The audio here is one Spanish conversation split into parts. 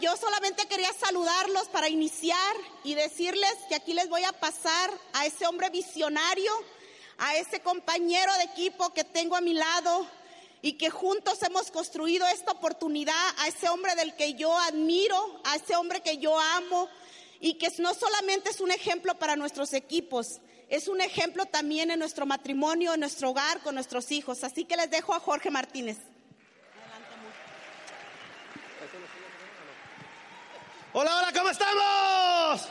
yo solamente quería saludarlos para iniciar y decirles que aquí les voy a pasar a ese hombre visionario, a ese compañero de equipo que tengo a mi lado y que juntos hemos construido esta oportunidad, a ese hombre del que yo admiro, a ese hombre que yo amo y que no solamente es un ejemplo para nuestros equipos, es un ejemplo también en nuestro matrimonio, en nuestro hogar, con nuestros hijos. Así que les dejo a Jorge Martínez. Hola, hola, ¿cómo estamos?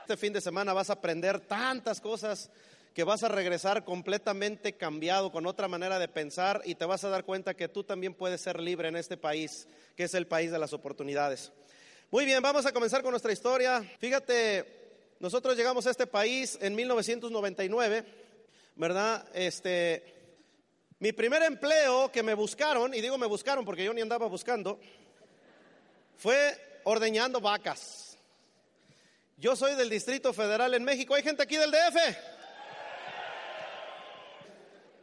Este fin de semana vas a aprender tantas cosas que vas a regresar completamente cambiado, con otra manera de pensar y te vas a dar cuenta que tú también puedes ser libre en este país, que es el país de las oportunidades. Muy bien, vamos a comenzar con nuestra historia. Fíjate, nosotros llegamos a este país en 1999, ¿verdad? Este, mi primer empleo que me buscaron, y digo me buscaron porque yo ni andaba buscando, fue ordeñando vacas. Yo soy del Distrito Federal en México. ¿Hay gente aquí del DF?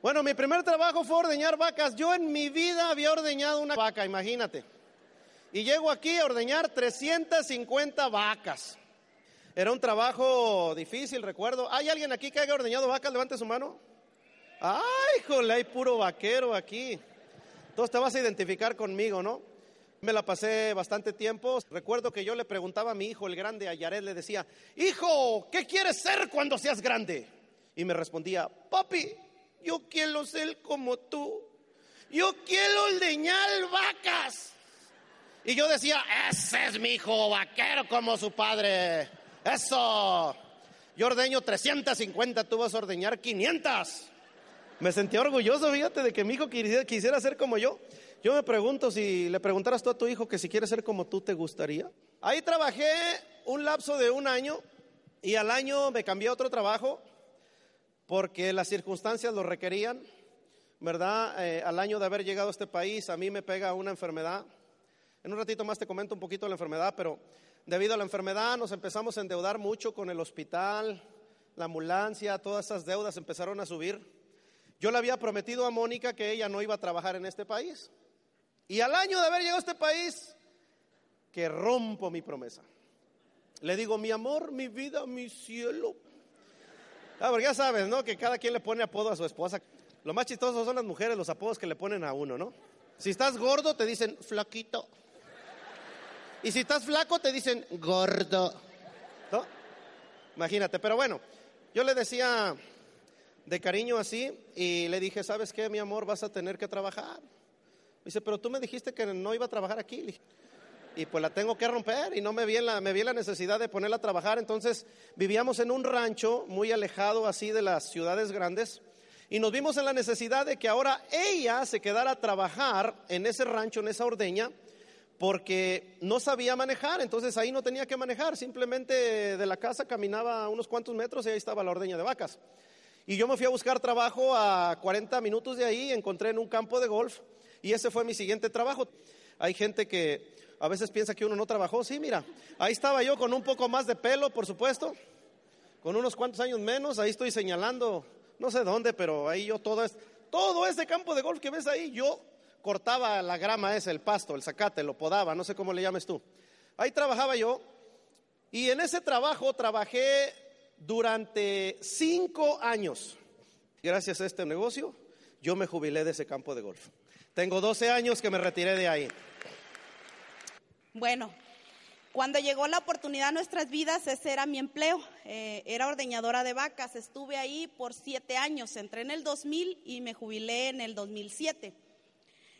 Bueno, mi primer trabajo fue ordeñar vacas. Yo en mi vida había ordeñado una vaca, imagínate. Y llego aquí a ordeñar 350 vacas. Era un trabajo difícil, recuerdo. ¿Hay alguien aquí que haya ordeñado vacas? Levante su mano. Ay, jole, hay puro vaquero aquí. Entonces te vas a identificar conmigo, ¿no? Me la pasé bastante tiempo. Recuerdo que yo le preguntaba a mi hijo, el grande, a le decía, hijo, ¿qué quieres ser cuando seas grande? Y me respondía, papi, yo quiero ser como tú. Yo quiero ordeñar vacas. Y yo decía, ese es mi hijo vaquero como su padre. Eso. Yo ordeño 350, tú vas a ordeñar 500. Me sentí orgulloso, fíjate, de que mi hijo quisiera ser como yo. Yo me pregunto si le preguntaras tú a tu hijo que si quiere ser como tú, ¿te gustaría? Ahí trabajé un lapso de un año y al año me cambié a otro trabajo porque las circunstancias lo requerían, ¿verdad? Eh, al año de haber llegado a este país, a mí me pega una enfermedad en un ratito más te comento un poquito la enfermedad, pero debido a la enfermedad nos empezamos a endeudar mucho con el hospital, la ambulancia, todas esas deudas empezaron a subir. Yo le había prometido a Mónica que ella no iba a trabajar en este país. Y al año de haber llegado a este país, que rompo mi promesa. Le digo, mi amor, mi vida, mi cielo. Ah, porque ya sabes, ¿no? Que cada quien le pone apodo a su esposa. Lo más chistoso son las mujeres, los apodos que le ponen a uno, ¿no? Si estás gordo, te dicen flaquito. Y si estás flaco, te dicen gordo. ¿No? Imagínate, pero bueno, yo le decía de cariño así y le dije, ¿sabes qué, mi amor? Vas a tener que trabajar. Dice, pero tú me dijiste que no iba a trabajar aquí. Y pues la tengo que romper y no me vi, la, me vi la necesidad de ponerla a trabajar. Entonces vivíamos en un rancho muy alejado así de las ciudades grandes y nos vimos en la necesidad de que ahora ella se quedara a trabajar en ese rancho, en esa ordeña porque no sabía manejar, entonces ahí no tenía que manejar, simplemente de la casa caminaba unos cuantos metros y ahí estaba la ordeña de vacas. Y yo me fui a buscar trabajo a 40 minutos de ahí, encontré en un campo de golf y ese fue mi siguiente trabajo. Hay gente que a veces piensa que uno no trabajó, sí, mira, ahí estaba yo con un poco más de pelo, por supuesto, con unos cuantos años menos, ahí estoy señalando, no sé dónde, pero ahí yo todo es, todo ese campo de golf que ves ahí, yo cortaba la grama ese, el pasto, el zacate, lo podaba, no sé cómo le llames tú. Ahí trabajaba yo y en ese trabajo trabajé durante cinco años. Gracias a este negocio, yo me jubilé de ese campo de golf. Tengo 12 años que me retiré de ahí. Bueno, cuando llegó la oportunidad a nuestras vidas, ese era mi empleo. Eh, era ordeñadora de vacas. Estuve ahí por siete años. Entré en el 2000 y me jubilé en el 2007.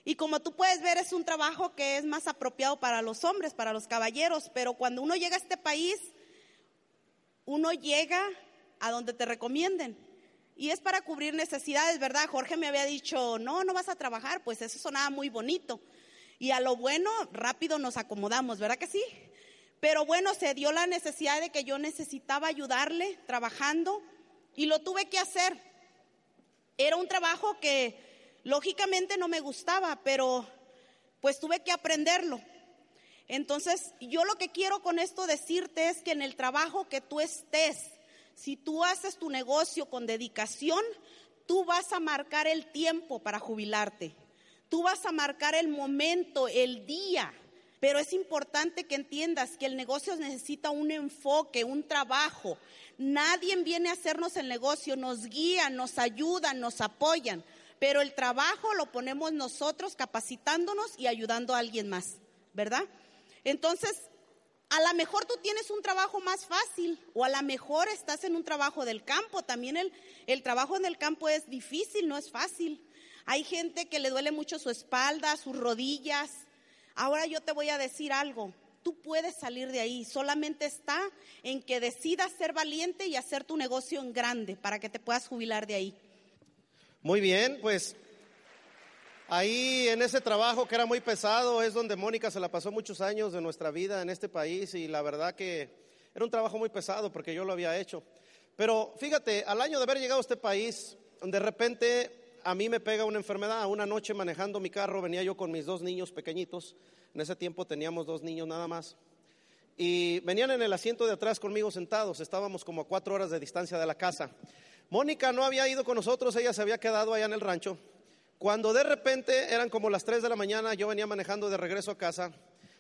Y como tú puedes ver, es un trabajo que es más apropiado para los hombres, para los caballeros, pero cuando uno llega a este país, uno llega a donde te recomienden. Y es para cubrir necesidades, ¿verdad? Jorge me había dicho, no, no vas a trabajar, pues eso sonaba muy bonito. Y a lo bueno, rápido nos acomodamos, ¿verdad que sí? Pero bueno, se dio la necesidad de que yo necesitaba ayudarle trabajando y lo tuve que hacer. Era un trabajo que Lógicamente no me gustaba, pero pues tuve que aprenderlo. Entonces, yo lo que quiero con esto decirte es que en el trabajo que tú estés, si tú haces tu negocio con dedicación, tú vas a marcar el tiempo para jubilarte. Tú vas a marcar el momento, el día. Pero es importante que entiendas que el negocio necesita un enfoque, un trabajo. Nadie viene a hacernos el negocio, nos guían, nos ayudan, nos apoyan. Pero el trabajo lo ponemos nosotros capacitándonos y ayudando a alguien más, ¿verdad? Entonces, a lo mejor tú tienes un trabajo más fácil o a lo mejor estás en un trabajo del campo. También el, el trabajo en el campo es difícil, no es fácil. Hay gente que le duele mucho su espalda, sus rodillas. Ahora yo te voy a decir algo. Tú puedes salir de ahí. Solamente está en que decidas ser valiente y hacer tu negocio en grande para que te puedas jubilar de ahí. Muy bien, pues Ahí en ese trabajo que era muy pesado es donde Mónica se la pasó muchos años de nuestra vida en este país y la verdad que era un trabajo muy pesado porque yo lo había hecho. Pero fíjate, al año de haber llegado a este país, de repente a mí me pega una enfermedad. Una noche manejando mi carro venía yo con mis dos niños pequeñitos. En ese tiempo teníamos dos niños nada más. Y venían en el asiento de atrás conmigo sentados. Estábamos como a cuatro horas de distancia de la casa. Mónica no había ido con nosotros, ella se había quedado allá en el rancho. Cuando de repente eran como las 3 de la mañana, yo venía manejando de regreso a casa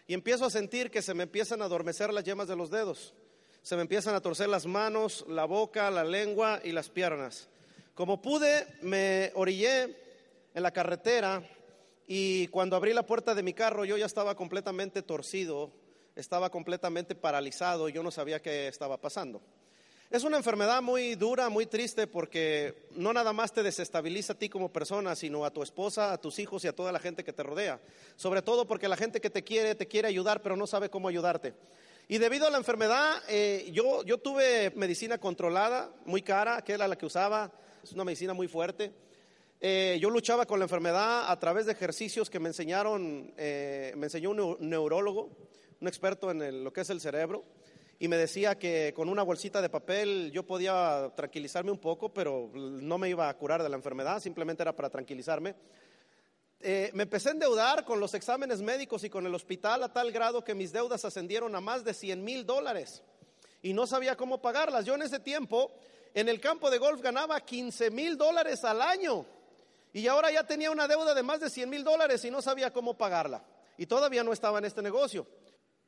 y empiezo a sentir que se me empiezan a adormecer las yemas de los dedos. Se me empiezan a torcer las manos, la boca, la lengua y las piernas. Como pude, me orillé en la carretera y cuando abrí la puerta de mi carro yo ya estaba completamente torcido, estaba completamente paralizado, yo no sabía qué estaba pasando. Es una enfermedad muy dura, muy triste, porque no nada más te desestabiliza a ti como persona, sino a tu esposa, a tus hijos y a toda la gente que te rodea. Sobre todo porque la gente que te quiere, te quiere ayudar, pero no sabe cómo ayudarte. Y debido a la enfermedad, eh, yo, yo tuve medicina controlada, muy cara, que era la que usaba, es una medicina muy fuerte. Eh, yo luchaba con la enfermedad a través de ejercicios que me enseñaron, eh, me enseñó un neurólogo, un experto en lo que es el cerebro y me decía que con una bolsita de papel yo podía tranquilizarme un poco, pero no me iba a curar de la enfermedad, simplemente era para tranquilizarme. Eh, me empecé a endeudar con los exámenes médicos y con el hospital a tal grado que mis deudas ascendieron a más de 100 mil dólares y no sabía cómo pagarlas. Yo en ese tiempo en el campo de golf ganaba 15 mil dólares al año y ahora ya tenía una deuda de más de 100 mil dólares y no sabía cómo pagarla. Y todavía no estaba en este negocio.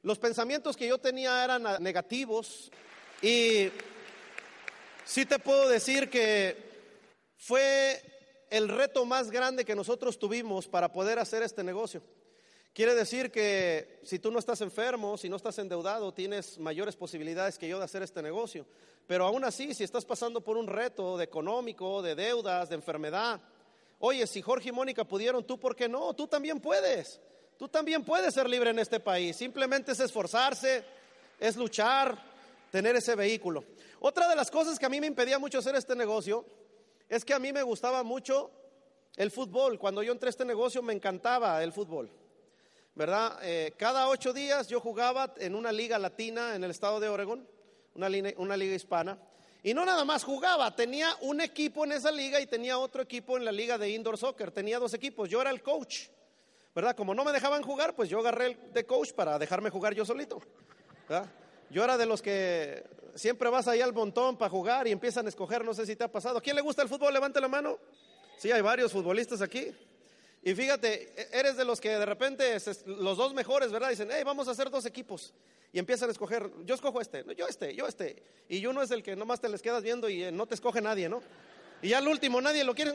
Los pensamientos que yo tenía eran negativos y sí te puedo decir que fue el reto más grande que nosotros tuvimos para poder hacer este negocio. Quiere decir que si tú no estás enfermo, si no estás endeudado, tienes mayores posibilidades que yo de hacer este negocio. Pero aún así, si estás pasando por un reto de económico, de deudas, de enfermedad, oye, si Jorge y Mónica pudieron, tú, ¿por qué no? Tú también puedes. Tú también puedes ser libre en este país. Simplemente es esforzarse, es luchar, tener ese vehículo. Otra de las cosas que a mí me impedía mucho hacer este negocio es que a mí me gustaba mucho el fútbol. Cuando yo entré a este negocio me encantaba el fútbol. ¿Verdad? Eh, cada ocho días yo jugaba en una liga latina en el estado de Oregon, una una liga hispana. Y no nada más jugaba, tenía un equipo en esa liga y tenía otro equipo en la liga de indoor soccer. Tenía dos equipos. Yo era el coach. ¿Verdad? Como no me dejaban jugar, pues yo agarré el de coach para dejarme jugar yo solito, Yo era de los que siempre vas ahí al montón para jugar y empiezan a escoger, no sé si te ha pasado. ¿A quién le gusta el fútbol? Levante la mano. Sí, hay varios futbolistas aquí. Y fíjate, e-, eres de los que de repente los dos mejores, ¿verdad? Dicen, hey, vamos a hacer dos equipos. Y empiezan a escoger, yo escojo este, yo este, yo este. Y uno es el que nomás te les quedas viendo y eh, no te escoge nadie, ¿no? Y ya al último nadie lo quiere,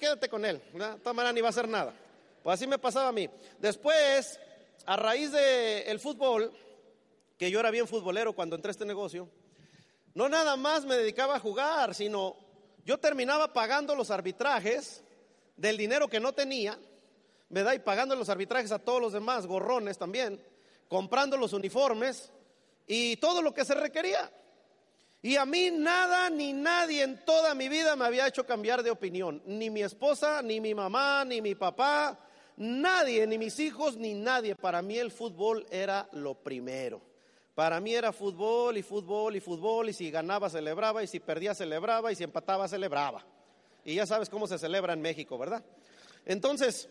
quédate con él, ¿verdad? De ni va a hacer nada. Pues así me pasaba a mí. Después, a raíz del fútbol, que yo era bien futbolero cuando entré a este negocio, no nada más me dedicaba a jugar, sino yo terminaba pagando los arbitrajes del dinero que no tenía, ¿verdad? Y pagando los arbitrajes a todos los demás, gorrones también, comprando los uniformes y todo lo que se requería. Y a mí nada ni nadie en toda mi vida me había hecho cambiar de opinión. Ni mi esposa, ni mi mamá, ni mi papá, Nadie, ni mis hijos, ni nadie. Para mí el fútbol era lo primero. Para mí era fútbol y fútbol y fútbol y si ganaba celebraba y si perdía celebraba y si empataba celebraba. Y ya sabes cómo se celebra en México, ¿verdad? Entonces,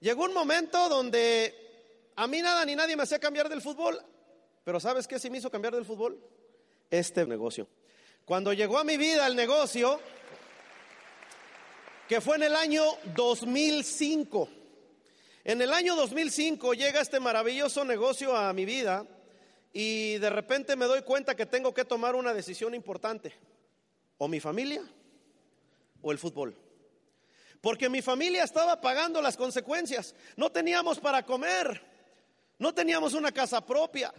llegó un momento donde a mí nada ni nadie me hacía cambiar del fútbol, pero ¿sabes qué sí me hizo cambiar del fútbol? Este negocio. Cuando llegó a mi vida el negocio, que fue en el año 2005, En el año 2005 llega este maravilloso negocio a mi vida y de repente me doy cuenta que tengo que tomar una decisión importante. O mi familia o el fútbol. Porque mi familia estaba pagando las consecuencias. No teníamos para comer. No teníamos una casa propia.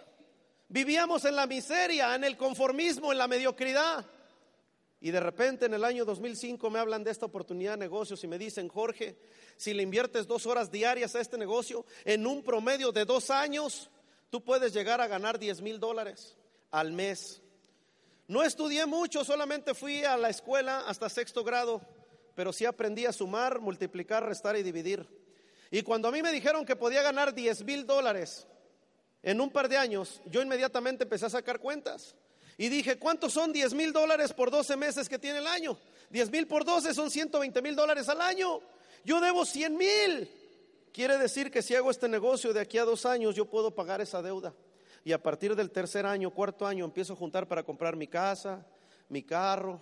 Vivíamos en la miseria, en el conformismo, en la mediocridad. Y de repente en el año 2005 me hablan de esta oportunidad de negocios y me dicen, Jorge, si le inviertes dos horas diarias a este negocio, en un promedio de dos años, tú puedes llegar a ganar 10 mil dólares al mes. No estudié mucho, solamente fui a la escuela hasta sexto grado, pero sí aprendí a sumar, multiplicar, restar y dividir. Y cuando a mí me dijeron que podía ganar 10 mil dólares en un par de años, yo inmediatamente empecé a sacar cuentas. Y dije, ¿cuántos son 10 mil dólares por 12 meses que tiene el año? 10 mil por 12 son 120 mil dólares al año. Yo debo 100 mil. Quiere decir que si hago este negocio de aquí a dos años, yo puedo pagar esa deuda. Y a partir del tercer año, cuarto año, empiezo a juntar para comprar mi casa, mi carro,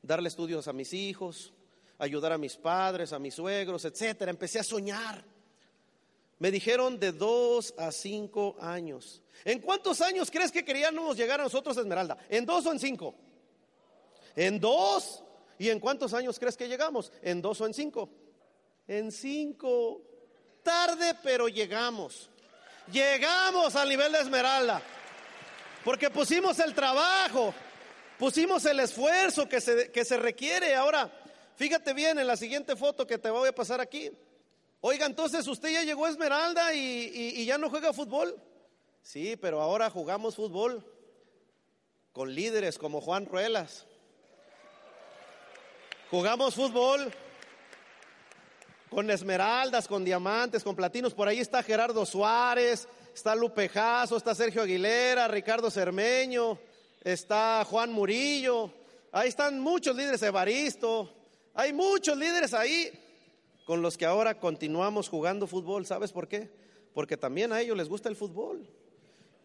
darle estudios a mis hijos, ayudar a mis padres, a mis suegros, etcétera. Empecé a soñar. Me dijeron de dos a cinco años. ¿En cuántos años crees que queríamos llegar a nosotros, Esmeralda? ¿En dos o en cinco? En dos. ¿Y en cuántos años crees que llegamos? ¿En dos o en cinco? En cinco. Tarde, pero llegamos. Llegamos al nivel de Esmeralda. Porque pusimos el trabajo, pusimos el esfuerzo que se, que se requiere. Ahora, fíjate bien en la siguiente foto que te voy a pasar aquí. Oiga, entonces usted ya llegó a Esmeralda y, ya no juega fútbol. Sí, pero ahora jugamos fútbol con líderes como Juan Ruelas. Jugamos fútbol con esmeraldas, con diamantes, con platinos. Por ahí está Gerardo Suárez, está Lupe Jasso, está Sergio Aguilera, Ricardo Cermeño, está Juan Murillo. Ahí están muchos líderes, Evaristo. Hay muchos líderes ahí con los que ahora continuamos jugando fútbol. ¿Sabes por qué? Porque también a ellos les gusta el fútbol.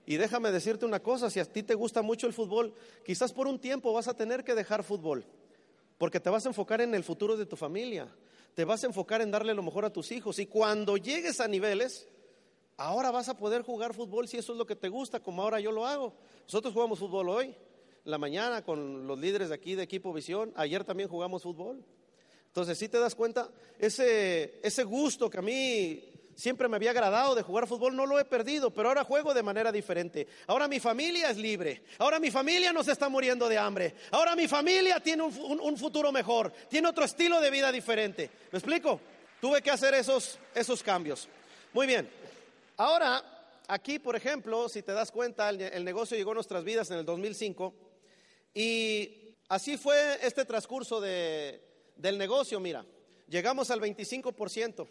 Y déjame decirte una cosa, si a ti te gusta mucho el fútbol, quizás por un tiempo vas a tener que dejar fútbol, porque te vas a enfocar en el futuro de tu familia, te vas a enfocar en darle lo mejor a tus hijos. Y cuando llegues a niveles, ahora vas a poder jugar fútbol si eso es lo que te gusta, como ahora yo lo hago. Nosotros jugamos fútbol hoy, la mañana, con los líderes de aquí de Equipo Visión. Ayer también jugamos fútbol. Entonces, si te das cuenta, ese, ese gusto que a mí siempre me había agradado de jugar fútbol, no lo he perdido, pero ahora juego de manera diferente. Ahora mi familia es libre, ahora mi familia no se está muriendo de hambre, ahora mi familia tiene un, futuro mejor, tiene otro estilo de vida diferente. ¿Me explico? Tuve que hacer esos, esos cambios. Muy bien, ahora aquí, por ejemplo, si te das cuenta, el, negocio llegó a nuestras vidas en el 2005 y así fue este transcurso de, del negocio, mira, llegamos al 25%.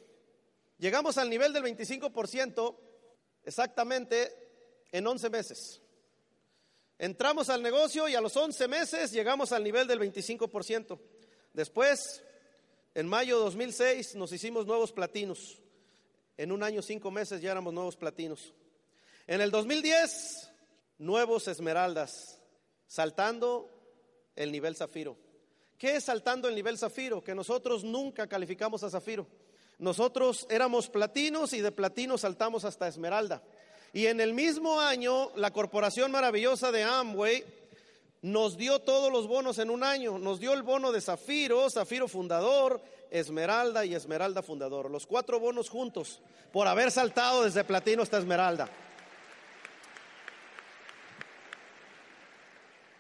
Llegamos al nivel del 25% exactamente en 11 meses. Entramos al negocio y a los 11 meses llegamos al nivel del 25%. Después, en mayo de 2006, nos hicimos nuevos platinos. En un año, cinco meses ya éramos nuevos platinos. En el 2010, nuevos esmeraldas, saltando el nivel zafiro. ¿Qué es saltando el nivel zafiro? Que nosotros nunca calificamos a zafiro. Nosotros éramos platinos y de platino saltamos hasta esmeralda. Y en el mismo año, la corporación maravillosa de Amway nos dio todos los bonos en un año. Nos dio el bono de Zafiro, Zafiro fundador, Esmeralda y Esmeralda fundador. Los cuatro bonos juntos por haber saltado desde platino hasta Esmeralda.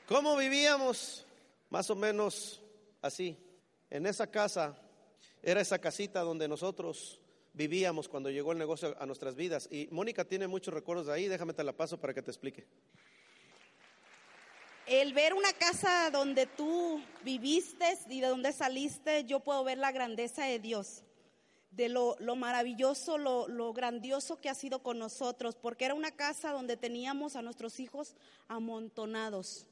¿Cómo vivíamos? Más o menos así. En esa casa era esa casita donde nosotros vivíamos cuando llegó el negocio a nuestras vidas. Y Mónica tiene muchos recuerdos de ahí, déjame te la paso para que te explique. El ver una casa donde tú viviste y de donde saliste, yo puedo ver la grandeza de Dios, de lo, maravilloso, lo, lo grandioso que ha sido con nosotros, porque era una casa donde teníamos a nuestros hijos amontonados.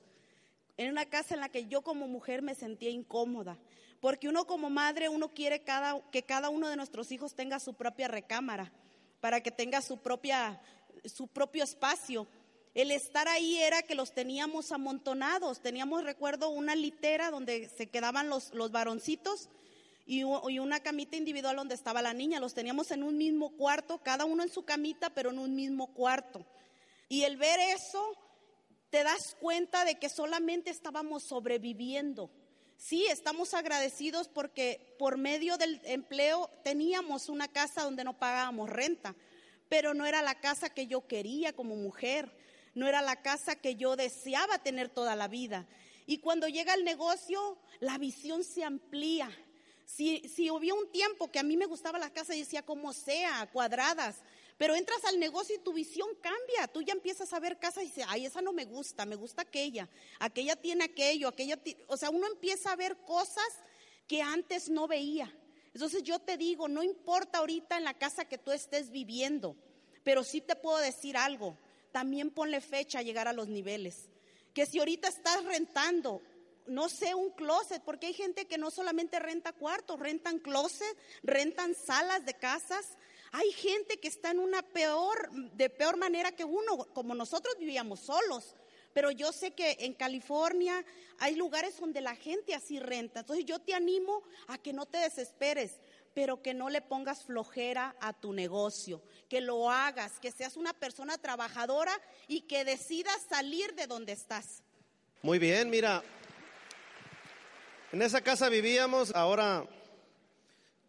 Era una casa en la que yo como mujer me sentía incómoda. Porque uno como madre, uno quiere cada, que cada uno de nuestros hijos tenga su propia recámara, para que tenga su, propia, su propio espacio. El estar ahí era que los teníamos amontonados. Teníamos, recuerdo, una litera donde se quedaban los, los varoncitos y, una camita individual donde estaba la niña. Los teníamos en un mismo cuarto, cada uno en su camita, pero en un mismo cuarto. Y el ver eso, te das cuenta de que solamente estábamos sobreviviendo. Sí, estamos agradecidos porque por medio del empleo teníamos una casa donde no pagábamos renta, pero no era la casa que yo quería como mujer, no era la casa que yo deseaba tener toda la vida. Y cuando llega el negocio, la visión se amplía. Si, si hubo un tiempo que a mí me gustaba la casa y decía como sea, cuadradas, pero entras al negocio y tu visión cambia. Tú ya empiezas a ver casas y dices, ay, esa no me gusta, me gusta aquella, aquella tiene aquello, aquella, o sea, uno empieza a ver cosas que antes no veía. Entonces yo te digo, no importa ahorita en la casa que tú estés viviendo, pero sí te puedo decir algo, también ponle fecha a llegar a los niveles que si ahorita estás rentando, no sé, un closet, porque hay gente que no solamente renta cuartos, rentan closet, rentan salas de casas. Hay gente que está en una peor, de peor manera que uno, como nosotros vivíamos solos. Pero yo sé que en California hay lugares donde la gente así renta. Entonces yo te animo a que no te desesperes pero que no le pongas flojera a tu negocio, que lo hagas, que seas una persona trabajadora y que decidas salir de donde estás. Muy bien, mira, en esa casa vivíamos, ahora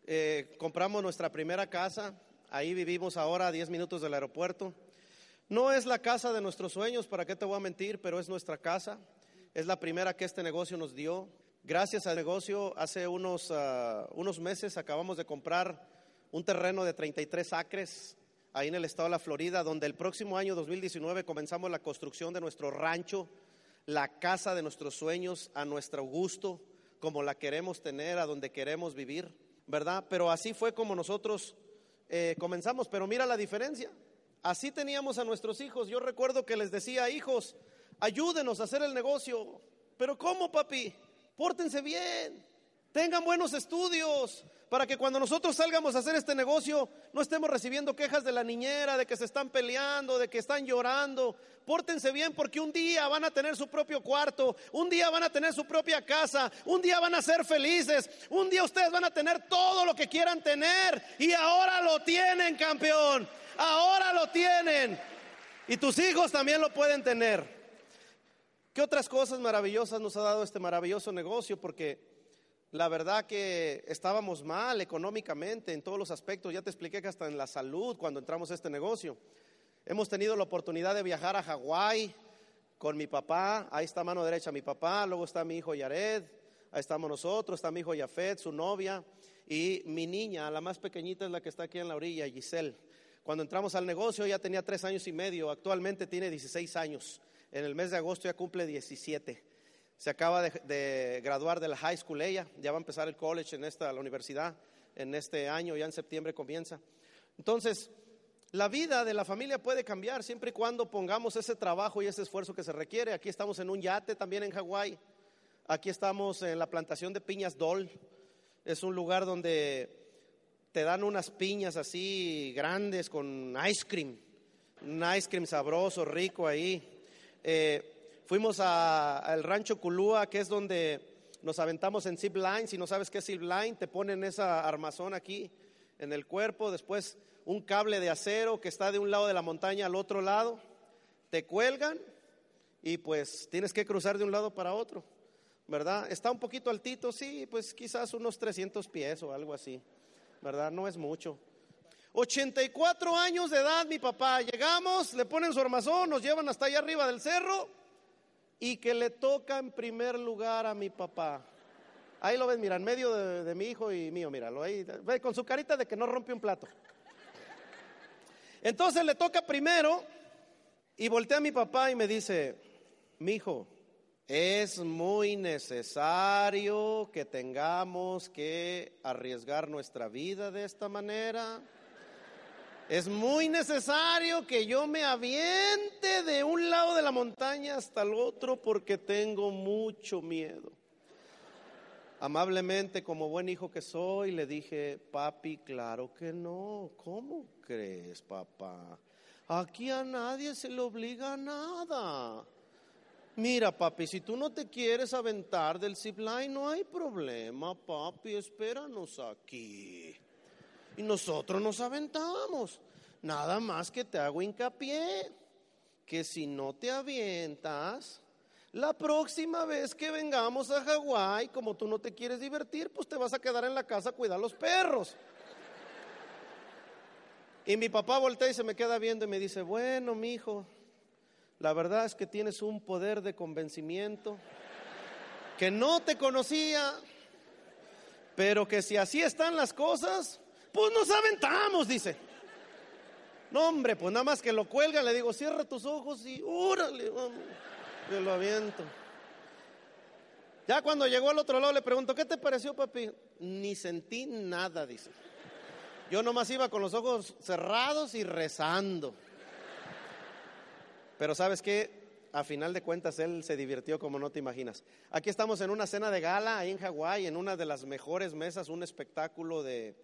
eh, compramos nuestra primera casa, ahí vivimos ahora a 10 minutos del aeropuerto. No es la casa de nuestros sueños, para qué te voy a mentir, pero es nuestra casa. Es la primera que este negocio nos dio. Gracias al negocio, hace unos, ah, unos meses acabamos de comprar un terreno de 33 acres ahí en el estado de la Florida, donde el próximo año 2019 comenzamos la construcción de nuestro rancho, la casa de nuestros sueños a nuestro gusto, como la queremos tener, a donde queremos vivir, ¿verdad? Pero así fue como nosotros eh, comenzamos, pero mira la diferencia. Así teníamos a nuestros hijos. Yo recuerdo que les decía, hijos, ayúdenos a hacer el negocio. Pero ¿cómo, papi? pórtense bien, tengan buenos estudios, para que cuando nosotros salgamos a hacer este negocio no estemos recibiendo quejas de la niñera, de que se están peleando, de que están llorando. Pórtense bien porque un día van a tener su propio cuarto, un día van a tener su propia casa, un día van a ser felices, un día ustedes van a tener todo lo que quieran tener y ahora lo tienen, campeón, ahora lo tienen. Y tus hijos también lo pueden tener. ¿Qué otras cosas maravillosas nos ha dado este maravilloso negocio? Porque la verdad que estábamos mal económicamente en todos los aspectos. Ya te expliqué que hasta en la salud cuando entramos a este negocio. Hemos tenido la oportunidad de viajar a Hawái con mi papá. Ahí está mano derecha mi papá, luego está mi hijo Yared, ahí estamos nosotros, está mi hijo Yafet, su novia y mi niña, la más pequeñita es la que está aquí en la orilla, Giselle. Cuando entramos al negocio ya tenía tres años y medio, actualmente tiene 16 años. En el mes de agosto ya cumple 17. Se acaba de, graduar de la high school ella, ya va a empezar el college en esta, la universidad, en este año, ya en septiembre comienza. Entonces, la vida de la familia puede cambiar siempre y cuando pongamos ese trabajo y ese esfuerzo que se requiere. Aquí estamos en un yate también en Hawái. Aquí estamos en la plantación de piñas Dol. Es un lugar donde te dan unas piñas así grandes con ice cream. Un ice cream sabroso, rico ahí. Eh, fuimos al rancho Culúa, que es donde nos aventamos en zip line. Si no sabes qué es zip line, te ponen esa armazón aquí en el cuerpo, después un cable de acero que está de un lado de la montaña al otro lado, te cuelgan y pues tienes que cruzar de un lado para otro, ¿verdad? Está un poquito altito, sí, pues quizás unos 300 pies o algo así, ¿verdad? No es mucho. 84 años de edad mi papá. Llegamos, le ponen su armazón, nos llevan hasta allá arriba del cerro y que le toca en primer lugar a mi papá. Ahí lo ves, mira, en medio de, mi hijo y mío, míralo ahí, con su carita de que no rompe un plato. Entonces le toca primero y voltea a mi papá y me dice, mi hijo, es muy necesario que tengamos que arriesgar nuestra vida de esta manera. Es muy necesario que yo me aviente de un lado de la montaña hasta el otro porque tengo mucho miedo. Amablemente, como buen hijo que soy, le dije, papi, claro que no. ¿Cómo crees, papá? Aquí a nadie se le obliga a nada. Mira, papi, si tú no te quieres aventar del zipline, no hay problema, papi, espéranos aquí. Y nosotros nos aventamos. Nada más que te hago hincapié que si no te avientas, la próxima vez que vengamos a Hawái, como tú no te quieres divertir, pues te vas a quedar en la casa a cuidar los perros. Y mi papá voltea y se me queda viendo y me dice, bueno, mi hijo, la verdad es que tienes un poder de convencimiento que no te conocía, pero que si así están las cosas, pues nos aventamos, dice. No, hombre, pues nada más que lo cuelga, le digo, cierra tus ojos y órale, vamos, lo aviento. Ya cuando llegó al otro lado le pregunto, ¿qué te pareció, papi? Ni sentí nada, dice. Yo nomás iba con los ojos cerrados y rezando. Pero sabes qué, a final de cuentas él se divirtió como no te imaginas. Aquí estamos en una cena de gala ahí en Hawái, en una de las mejores mesas, un espectáculo de,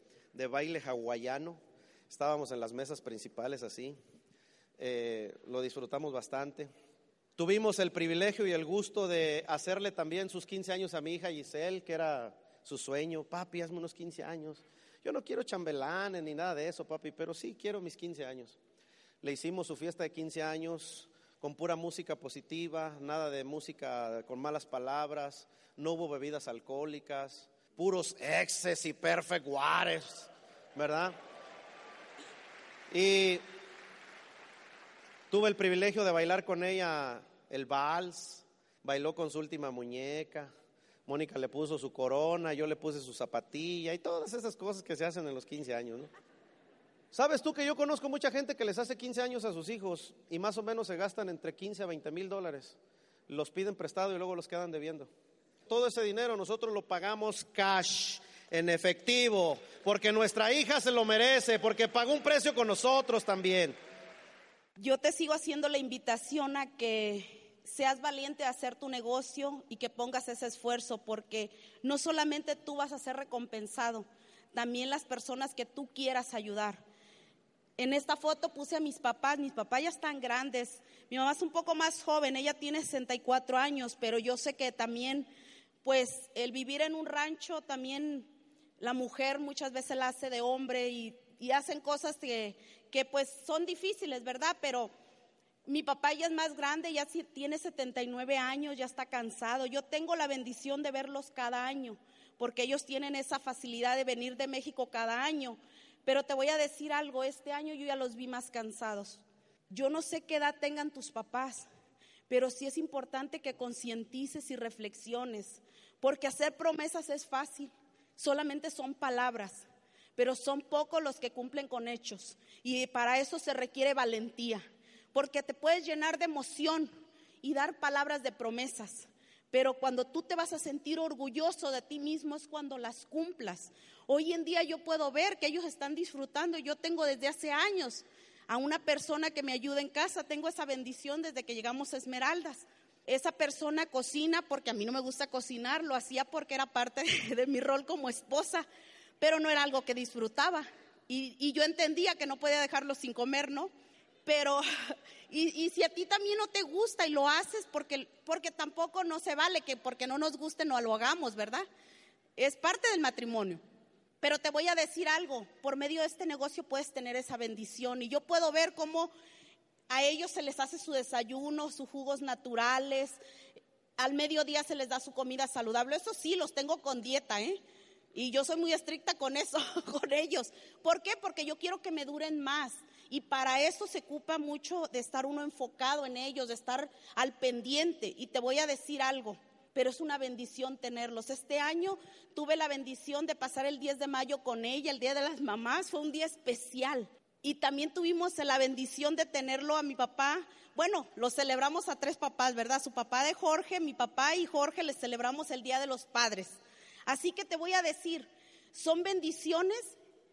baile hawaiano. Estábamos en las mesas principales así. Eh, lo disfrutamos bastante. Tuvimos el privilegio y el gusto de hacerle también sus 15 años a mi hija Giselle, que era su sueño. Papi, hazme unos 15 años. Yo no quiero chambelanes ni nada de eso, papi, pero sí quiero mis 15 años. Le hicimos su fiesta de 15 años con pura música positiva, nada de música con malas palabras, no hubo bebidas alcohólicas, puros exes y perfect waters, ¿verdad? Y tuve el privilegio de bailar con ella el vals, bailó con su última muñeca, Mónica le puso su corona, yo le puse su zapatilla y todas esas cosas que se hacen en los 15 años. ¿Sabes tú que yo conozco mucha gente que les hace 15 años a sus hijos y más o menos se gastan entre 15 a 20 mil dólares? Los piden prestado y luego los quedan debiendo. Todo ese dinero nosotros lo pagamos cash, en efectivo, porque nuestra hija se lo merece, porque pagó un precio con nosotros también. Yo te sigo haciendo la invitación a que seas valiente a hacer tu negocio y que pongas ese esfuerzo, porque no solamente tú vas a ser recompensado, también las personas que tú quieras ayudar. En esta foto puse a mis papás, mis papás ya están grandes, mi mamá es un poco más joven, ella tiene 64 años, pero yo sé que también, pues el vivir en un rancho, también la mujer muchas veces la hace de hombre y, hacen cosas que, que pues son difíciles, ¿verdad? Pero mi papá ya es más grande, ya tiene 79 años, ya está cansado. Yo tengo la bendición de verlos cada año, porque ellos tienen esa facilidad de venir de México cada año. Pero te voy a decir algo, este año yo ya los vi más cansados. Yo no sé qué edad tengan tus papás, pero sí es importante que concientices y reflexiones, porque hacer promesas es fácil, solamente son palabras, pero son pocos los que cumplen con hechos. Y para eso se requiere valentía, porque te puedes llenar de emoción y dar palabras de promesas, pero cuando tú te vas a sentir orgulloso de ti mismo es cuando las cumplas. Hoy en día yo puedo ver que ellos están disfrutando. Yo tengo desde hace años a una persona que me ayuda en casa. Tengo esa bendición desde que llegamos a Esmeraldas. Esa persona cocina porque a mí no me gusta cocinar, lo hacía porque era parte de, mi rol como esposa, pero no era algo que disfrutaba. Y, y yo entendía que no podía dejarlo sin comer, ¿no? Pero, y, si a ti también no te gusta y lo haces porque, porque tampoco no se vale que porque no nos guste no lo hagamos, ¿verdad? Es parte del matrimonio. Pero te voy a decir algo, por medio de este negocio puedes tener esa bendición y yo puedo ver cómo a ellos se les hace su desayuno, sus jugos naturales, al mediodía se les da su comida saludable. Eso sí, los tengo con dieta, ¿eh? Y yo soy muy estricta con eso, con ellos. ¿Por qué? Porque yo quiero que me duren más. Y para eso se ocupa mucho de estar uno enfocado en ellos, de estar al pendiente. Y te voy a decir algo, pero es una bendición tenerlos. Este año tuve la bendición de pasar el 10 de mayo con ella, el Día de las Mamás, fue un día especial. Y también tuvimos la bendición de tenerlo a mi papá. Bueno, lo celebramos a tres papás, ¿verdad? Su papá de Jorge, mi papá y Jorge les celebramos el Día de los Padres. Así que te voy a decir, son bendiciones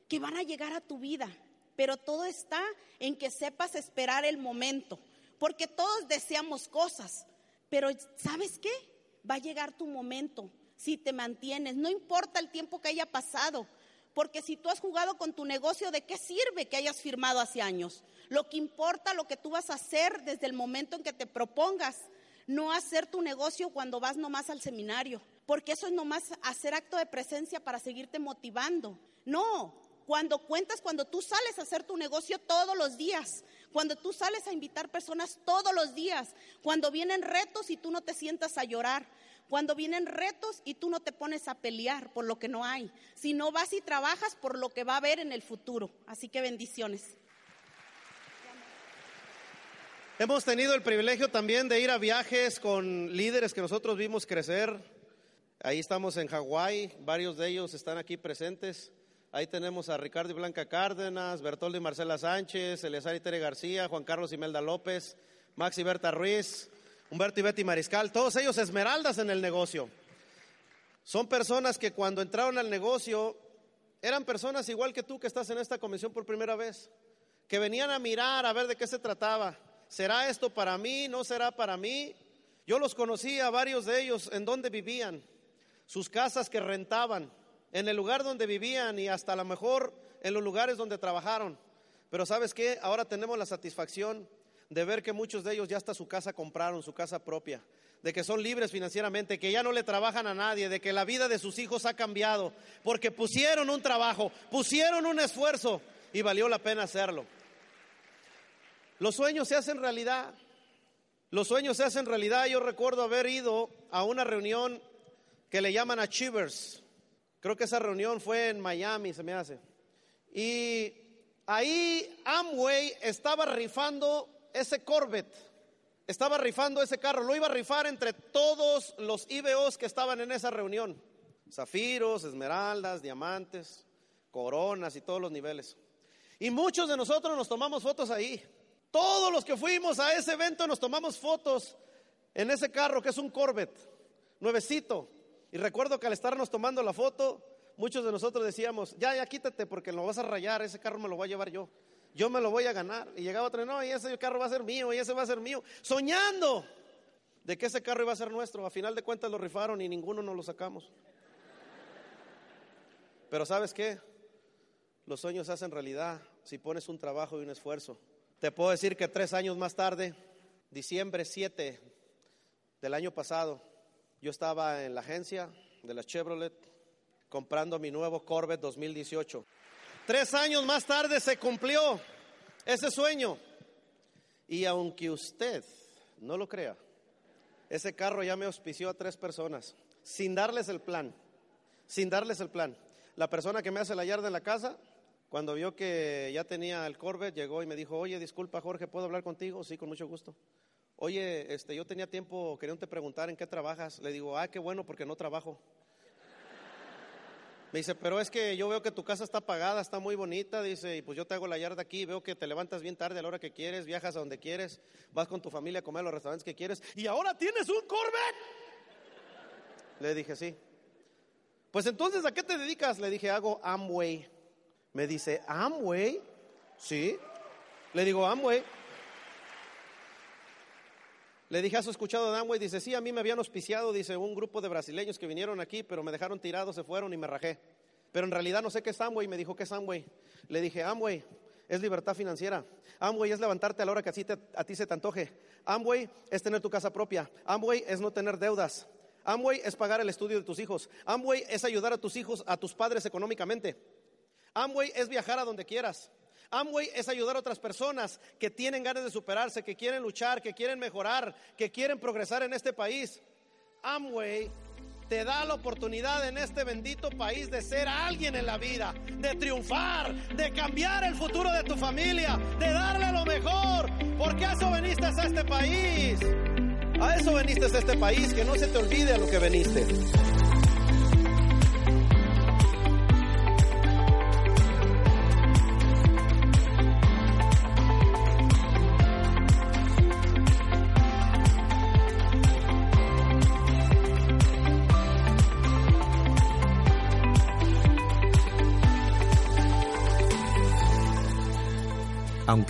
que van a llegar a tu vida pero todo está en que sepas esperar el momento, porque todos deseamos cosas, pero ¿sabes qué? Va a llegar tu momento si te mantienes, no importa el tiempo que haya pasado, porque si tú has jugado con tu negocio, ¿de qué sirve que hayas firmado hace años? Lo que importa, lo que tú vas a hacer desde el momento en que te propongas, No hacer tu negocio cuando vas nomás al seminario, porque eso es nomás hacer acto de presencia para seguirte motivando. No, cuando cuentas, cuando tú sales a hacer tu negocio todos los días, cuando tú sales a invitar personas todos los días, cuando vienen retos y tú no te sientas a llorar, cuando vienen retos y tú no te pones a pelear por lo que no hay, sino vas y trabajas por lo que va a haber en el futuro. Así que bendiciones. Hemos tenido el privilegio también de ir a viajes con líderes que nosotros vimos crecer. Ahí estamos en Hawái, varios de ellos están aquí presentes. Ahí tenemos a Ricardo y Blanca Cárdenas, Bertoldo y Marcela Sánchez, Eleazar y Tere García, Juan Carlos y Melda López, Max y Berta Ruiz, Humberto y Betty Mariscal, todos ellos esmeraldas en el negocio. Son personas que cuando entraron al negocio eran personas igual que tú que estás en esta comisión por primera vez, que venían a mirar a ver de qué se trataba. ¿Será esto para mí? ¿No será para mí? Yo los conocía, varios de ellos, en dónde vivían, sus casas que rentaban en el lugar donde vivían y hasta a lo mejor en los lugares donde trabajaron. Pero sabes qué, ahora tenemos la satisfacción de ver que muchos de ellos ya hasta su casa compraron, su casa propia, de que son libres financieramente, que ya no le trabajan a nadie, de que la vida de sus hijos ha cambiado, porque pusieron un trabajo, pusieron un esfuerzo y valió la pena hacerlo. Los sueños se hacen realidad. Los sueños se hacen realidad. Yo recuerdo haber ido a una reunión que le llaman Achievers. Creo que esa reunión fue en Miami, se me hace. Y ahí Amway estaba rifando ese Corvette. Estaba rifando ese carro. Lo iba a rifar entre todos los IBOs que estaban en esa reunión. Zafiros, esmeraldas, diamantes, coronas y todos los niveles. Y muchos de nosotros nos tomamos fotos ahí. Todos los que fuimos a ese evento nos tomamos fotos en ese carro que es un Corvette, nuevecito. Y recuerdo que al estarnos tomando la foto, muchos de nosotros decíamos, ya, ya quítate porque lo vas a rayar, ese carro me lo voy a llevar yo. Yo me lo voy a ganar. Y llegaba otro, no, y ese carro va a ser mío, y ese va a ser mío. Soñando de que ese carro iba a ser nuestro. A final de cuentas lo rifaron y ninguno nos lo sacamos. Pero ¿sabes qué? Los sueños se hacen realidad si pones un trabajo y un esfuerzo. Te puedo decir que tres años más tarde, diciembre 7 del año pasado, yo estaba en la agencia de la Chevrolet comprando mi nuevo Corvette 2018. Tres años más tarde se cumplió ese sueño. Y aunque usted no lo crea, ese carro ya me auspició a tres personas, sin darles el plan, sin darles el plan. La persona que me hace la yarda en la casa, cuando vio que ya tenía el Corvette, llegó y me dijo, oye, disculpa Jorge, ¿puedo hablar contigo? Sí, con mucho gusto. Oye, este, yo tenía tiempo queriendo preguntar en qué trabajas. Le digo, ah, qué bueno, porque no trabajo. Me dice, pero es que yo veo que tu casa está pagada, está muy bonita, dice, y pues yo te hago la yarda aquí, veo que te levantas bien tarde a la hora que quieres, viajas a donde quieres, vas con tu familia a comer a los restaurantes que quieres, y ahora tienes un Corvette. Le dije, sí. Pues entonces, ¿a qué te dedicas? Le dije, hago Amway. Me dice, ¿Amway? Sí. Le digo, Amway. Le dije, ¿has escuchado de Amway? Dice, sí, a mí me habían auspiciado, dice, un grupo de brasileños que vinieron aquí, pero me dejaron tirado, se fueron y me rajé. Pero en realidad no sé qué es Amway. Me dijo, ¿qué es Amway? Le dije, Amway es libertad financiera. Amway es levantarte a la hora que a ti se te antoje. Amway es tener tu casa propia. Amway es no tener deudas. Amway es pagar el estudio de tus hijos. Amway es ayudar a tus hijos, a tus padres económicamente. Amway es viajar a donde quieras. Amway es ayudar a otras personas que tienen ganas de superarse, que quieren luchar, que quieren mejorar, que quieren progresar en este país. Amway te da la oportunidad en este bendito país de ser alguien en la vida, de triunfar, de cambiar el futuro de tu familia, de darle lo mejor, porque a eso veniste a este país. A eso veniste a este país, que no se te olvide a lo que veniste.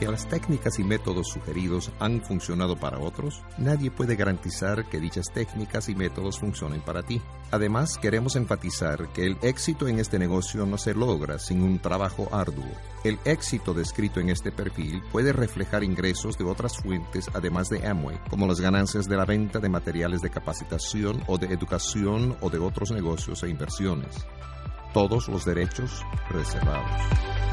Aunque las técnicas y métodos sugeridos han funcionado para otros, nadie puede garantizar que dichas técnicas y métodos funcionen para ti. Además, queremos enfatizar que el éxito en este negocio no se logra sin un trabajo arduo. El éxito descrito en este perfil puede reflejar ingresos de otras fuentes además de Amway, como las ganancias de la venta de materiales de capacitación o de educación o de otros negocios e inversiones. Todos los derechos reservados.